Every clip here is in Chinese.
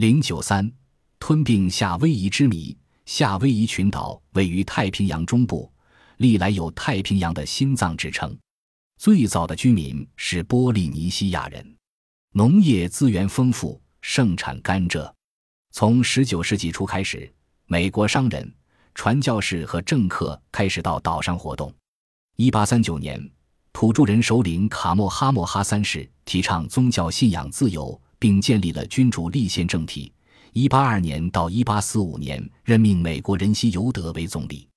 零九三，吞并夏威夷之谜。夏威夷群岛位于太平洋中部，历来有“太平洋的心脏”之称。最早的居民是波利尼西亚人，农业资源丰富，盛产甘蔗。从十九世纪初开始，美国商人、传教士和政客开始到岛上活动。一八三九年，土著人首领卡莫哈莫哈三世提倡宗教信仰自由，并建立了君主立宪政体。一八二年到一八四五年，任命美国人希尤德为总理。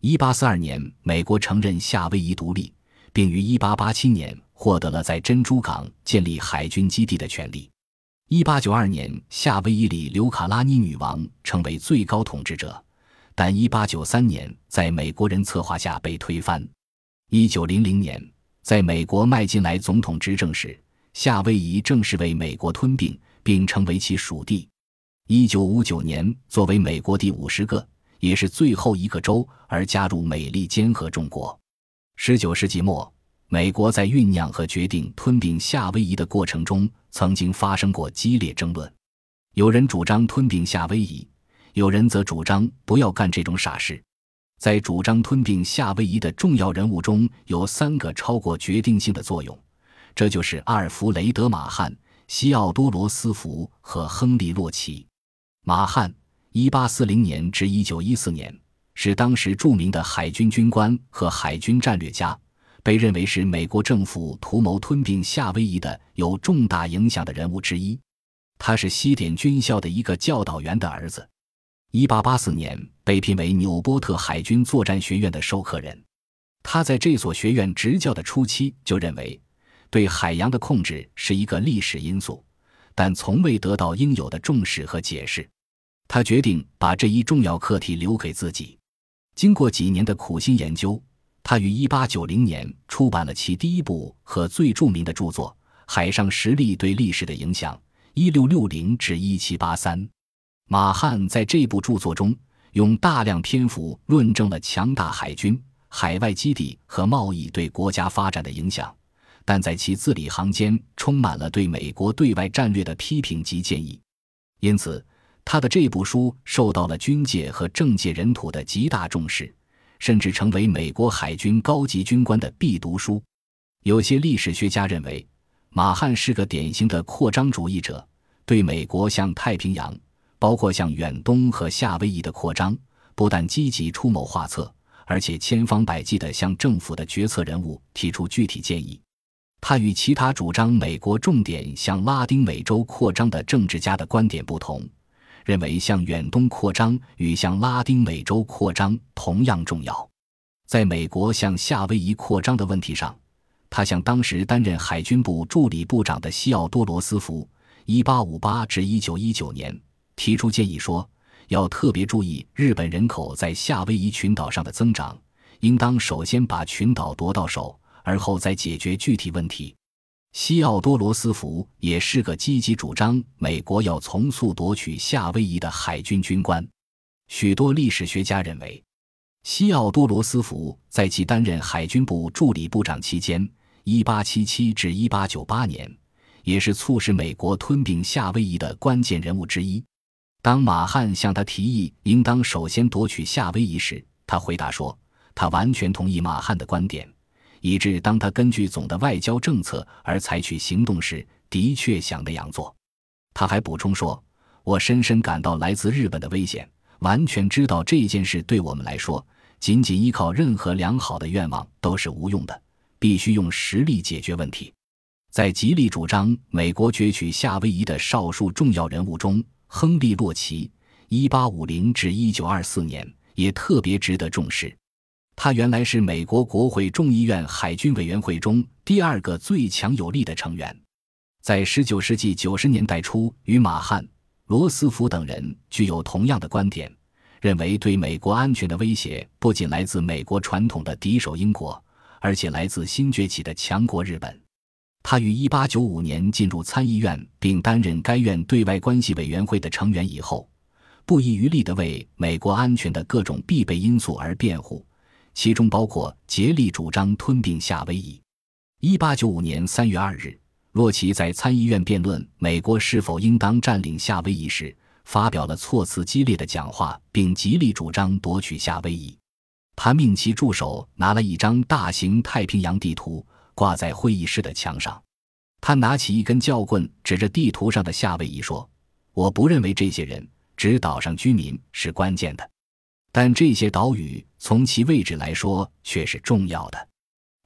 一八四二年，美国承认夏威夷独立，并于一八八七年获得了在珍珠港建立海军基地的权利。一八九二年，夏威夷里刘卡拉尼女王成为最高统治者，但一八九三年在美国人策划下被推翻。一九零零年，在美国麦金莱总统执政时，夏威夷正式为美国吞并，并成为其属地。一九五九年，作为美国第五十个，也是最后一个州而加入美利坚合众国。十九世纪末，美国在酝酿和决定吞并夏威夷的过程中，曾经发生过激烈争论。有人主张吞并夏威夷，有人则主张不要干这种傻事。在主张吞并夏威夷的重要人物中，有三个超过决定性的作用，这就是阿尔弗雷德·马汉、西奥多·罗斯福和亨利·洛奇。马汉（一八四零年至一九一四年）是当时著名的海军军官和海军战略家，被认为是美国政府图谋吞并夏威夷的有重大影响的人物之一。他是西点军校的一个教导员的儿子。一八八四年被聘为纽波特海军作战学院的授课人。他在这所学院执教的初期就认为，对海洋的控制是一个历史因素，但从未得到应有的重视和解释。他决定把这一重要课题留给自己。经过几年的苦心研究，他于1890年出版了其第一部和最著名的著作《海上实力对历史的影响》（1660 至 1783）。马汉在这部著作中用大量篇幅论证了强大海军、海外基地和贸易对国家发展的影响，但在其字里行间充满了对美国对外战略的批评及建议。因此。他的这部书受到了军界和政界人土的极大重视，甚至成为美国海军高级军官的必读书。有些历史学家认为，马汉是个典型的扩张主义者，对美国向太平洋，包括向远东和夏威夷的扩张，不但积极出谋划策，而且千方百计地向政府的决策人物提出具体建议。他与其他主张美国重点向拉丁美洲扩张的政治家的观点不同。认为向远东扩张与向拉丁美洲扩张同样重要。在美国向夏威夷扩张的问题上，他向当时担任海军部助理部长的西奥多·罗斯福 （1858-1919 年）提出建议说，要特别注意日本人口在夏威夷群岛上的增长，应当首先把群岛夺到手，而后再解决具体问题。西奥多·罗斯福也是个积极主张美国要从速夺取夏威夷的海军军官。许多历史学家认为，西奥多·罗斯福在其担任海军部助理部长期间 （1877 至1898年）也是促使美国吞并夏威夷的关键人物之一。当马汉向他提议应当首先夺取夏威夷时，他回答说：“他完全同意马汉的观点。”以致当他根据总的外交政策而采取行动时，的确想那样做。他还补充说：“我深深感到来自日本的危险，完全知道这件事对我们来说，仅仅依靠任何良好的愿望都是无用的，必须用实力解决问题。”在极力主张美国攫取夏威夷的少数重要人物中，亨利·洛奇 （1850-1924 年）也特别值得重视。他原来是美国国会众议院海军委员会中第二个最强有力的成员，在19世纪90年代初，与马汉、罗斯福等人具有同样的观点，认为对美国安全的威胁不仅来自美国传统的敌手英国，而且来自新崛起的强国日本。他于1895年进入参议院，并担任该院对外关系委员会的成员以后，不遗余力地为美国安全的各种必备因素而辩护。其中包括竭力主张吞并夏威夷。一八九五年三月二日，洛奇在参议院辩论美国是否应当占领夏威夷时，发表了措辞激烈的讲话，并极力主张夺取夏威夷。他命其助手拿了一张大型太平洋地图，挂在会议室的墙上。他拿起一根教棍，指着地图上的夏威夷说：“我不认为这些人指岛上居民是关键的，但这些岛屿从其位置来说却是重要的。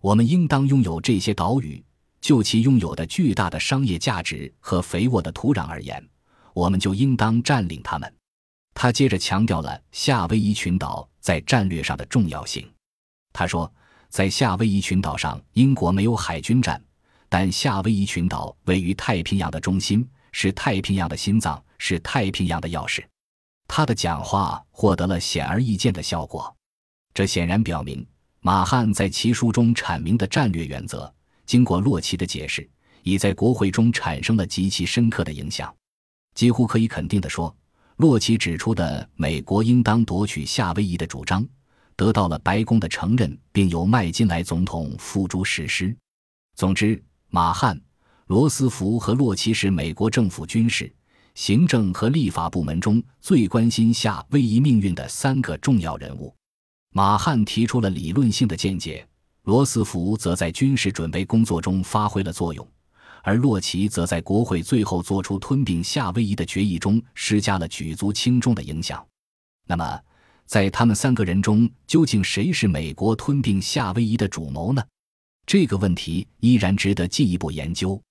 我们应当拥有这些岛屿。就其拥有的巨大的商业价值和肥沃的土壤而言，我们就应当占领它们。”他接着强调了夏威夷群岛。在战略上的重要性，他说，在夏威夷群岛上，英国没有海军战，但夏威夷群岛位于太平洋的中心，是太平洋的心脏，是太平洋的钥匙。他的讲话获得了显而易见的效果，这显然表明马汉在其书中阐明的战略原则，经过洛奇的解释，已在国会中产生了极其深刻的影响。几乎可以肯定地说。洛奇指出的美国应当夺取夏威夷的主张，得到了白宫的承认，并由麦金莱总统付诸实施。总之，马汉、罗斯福和洛奇是美国政府军事、行政和立法部门中最关心夏威夷命运的三个重要人物。马汉提出了理论性的见解，罗斯福则在军事准备工作中发挥了作用。而洛奇则在国会最后做出吞并夏威夷的决议中施加了举足轻重的影响。那么，在他们三个人中，究竟谁是美国吞并夏威夷的主谋呢？这个问题依然值得进一步研究。